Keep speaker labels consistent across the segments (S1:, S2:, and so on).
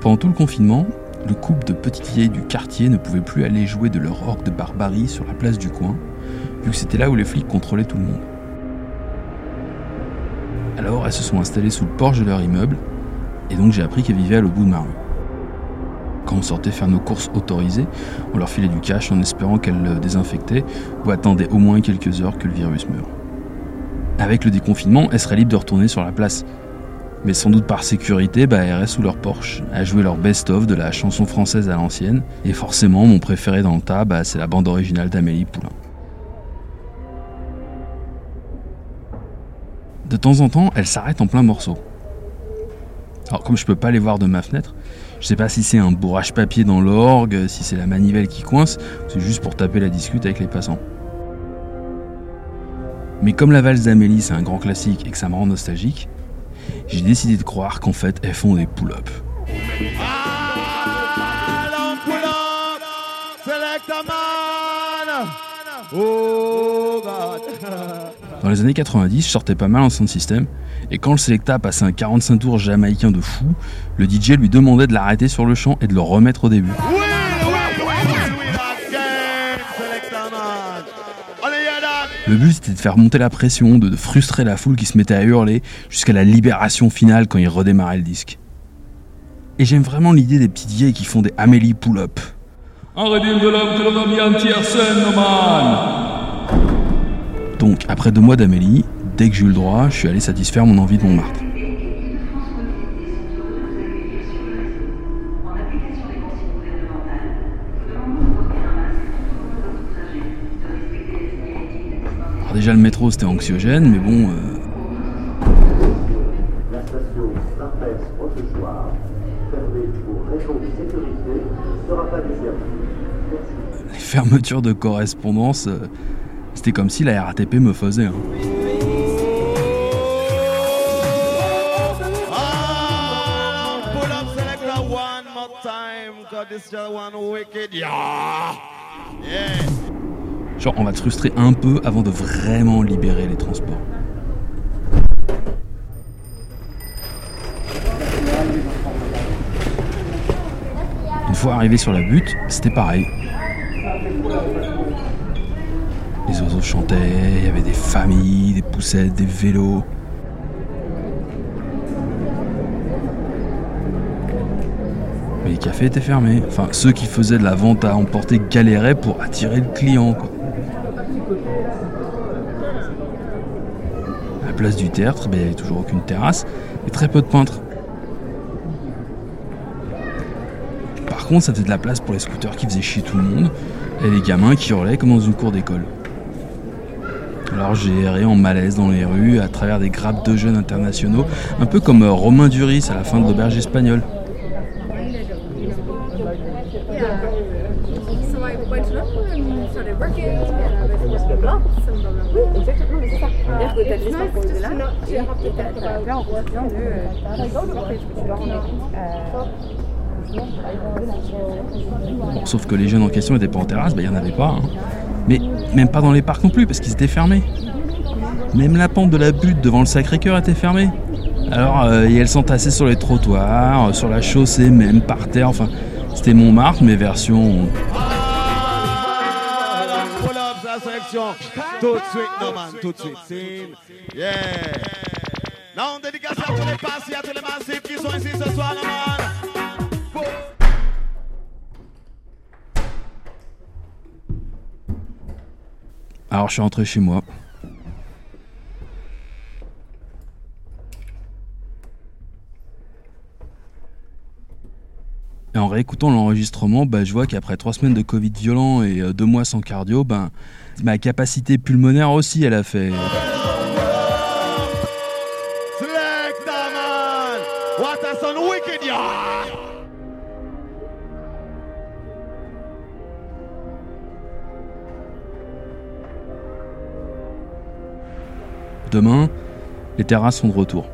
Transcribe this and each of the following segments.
S1: Pendant tout le confinement, le couple de petites vieilles du quartier ne pouvait plus aller jouer de leur orgue de barbarie sur la place du coin, vu que c'était là où les flics contrôlaient tout le monde. Alors elles se sont installées sous le porche de leur immeuble, et donc j'ai appris qu'elles vivaient à l'autre bout de ma rue. Quand on sortait faire nos courses autorisées, on leur filait du cash en espérant qu'elles le désinfectaient ou attendaient au moins quelques heures que le virus meure. Avec le déconfinement, elles seraient libres de retourner sur la place. Mais sans doute par sécurité, bah, restent sous leur Porsche, à jouer leur best-of de la chanson française à l'ancienne. Et forcément, mon préféré dans le tas, bah, c'est la bande originale d'Amélie Poulain. De temps en temps, elles s'arrêtent en plein morceau. Alors comme je peux pas les voir de ma fenêtre, je sais pas si c'est un bourrage papier dans l'orgue, si c'est la manivelle qui coince, c'est juste pour taper la discute avec les passants. Mais comme la valse d'Amélie c'est un grand classique et que ça me rend nostalgique, j'ai décidé de croire qu'en fait elles font des pull-ups. Dans les années 90, je sortais pas mal en sound system, et quand le Selecta passait un 45 tours jamaïcain de fou, le DJ lui demandait de l'arrêter sur le champ et de le remettre au début. Le but c'était de faire monter la pression, de frustrer la foule qui se mettait à hurler jusqu'à la libération finale quand il redémarrait le disque. Et j'aime vraiment l'idée des petites vieilles qui font des Amélie pull-up. Donc, après deux mois d'Amélie, dès que j'ai eu le droit, je suis allé satisfaire mon envie de Montmartre. Déjà le métro c'était anxiogène, mais bon... euh,
S2: La station Saint-Pès-Rochechouart, fermée pour raison de sécurité, ne sera pas desservie. Merci.
S1: les fermetures de correspondance, euh, c'était comme si la RATP me faisait. hein.
S3: Ah, pull up selector one more time, cause this just one wicked, yeah. Yeah.
S1: Genre on va te frustrer un peu avant de vraiment libérer les transports. Une fois arrivé sur la butte, c'était pareil. Les oiseaux chantaient, il y avait des familles, des poussettes, des vélos. Mais les cafés étaient fermés. Enfin, ceux qui faisaient de la vente à emporter galéraient pour attirer le client. À la place du théâtre, il n'y avait toujours aucune terrasse et très peu de peintres. Par contre, ça faisait de la place pour les scooters qui faisaient chier tout le monde et les gamins qui hurlaient comme dans une cour d'école. Alors j'ai erré en malaise dans les rues à travers des grappes de jeunes internationaux, un peu comme Romain Duris à la fin de l'auberge espagnole.
S4: Oui, exactement, mais c'est ça. C'est-à-dire de
S1: sauf que les jeunes en question n'étaient pas en terrasse, ben, il n'y en avait pas. hein. Mais même pas dans les parcs non plus, parce qu'ils étaient fermés. Même la pente de la butte devant le Sacré-Cœur était fermée. Alors, euh, et elles s'entassaient sur les trottoirs, euh, sur la chaussée, même par terre. Enfin, c'était Montmartre, mais version.
S3: Tout de suite, non man, tout de suite. Yeah. Non, dédicace à tous les passés, à tous les massifs qui sont ici ce soir, non man.
S1: Alors, je suis rentré chez moi. Et en réécoutant l'enregistrement, bah, je vois qu'après trois semaines de Covid violent et euh, deux mois sans cardio, ben, ma capacité pulmonaire aussi, elle a fait. Demain, les terrasses sont de retour.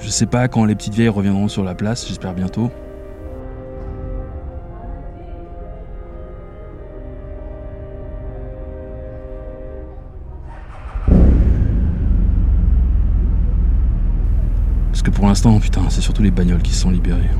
S1: Je sais pas quand les petites vieilles reviendront sur la place, j'espère bientôt.
S3: Parce que pour l'instant, putain, c'est surtout les bagnoles qui se sont libérées.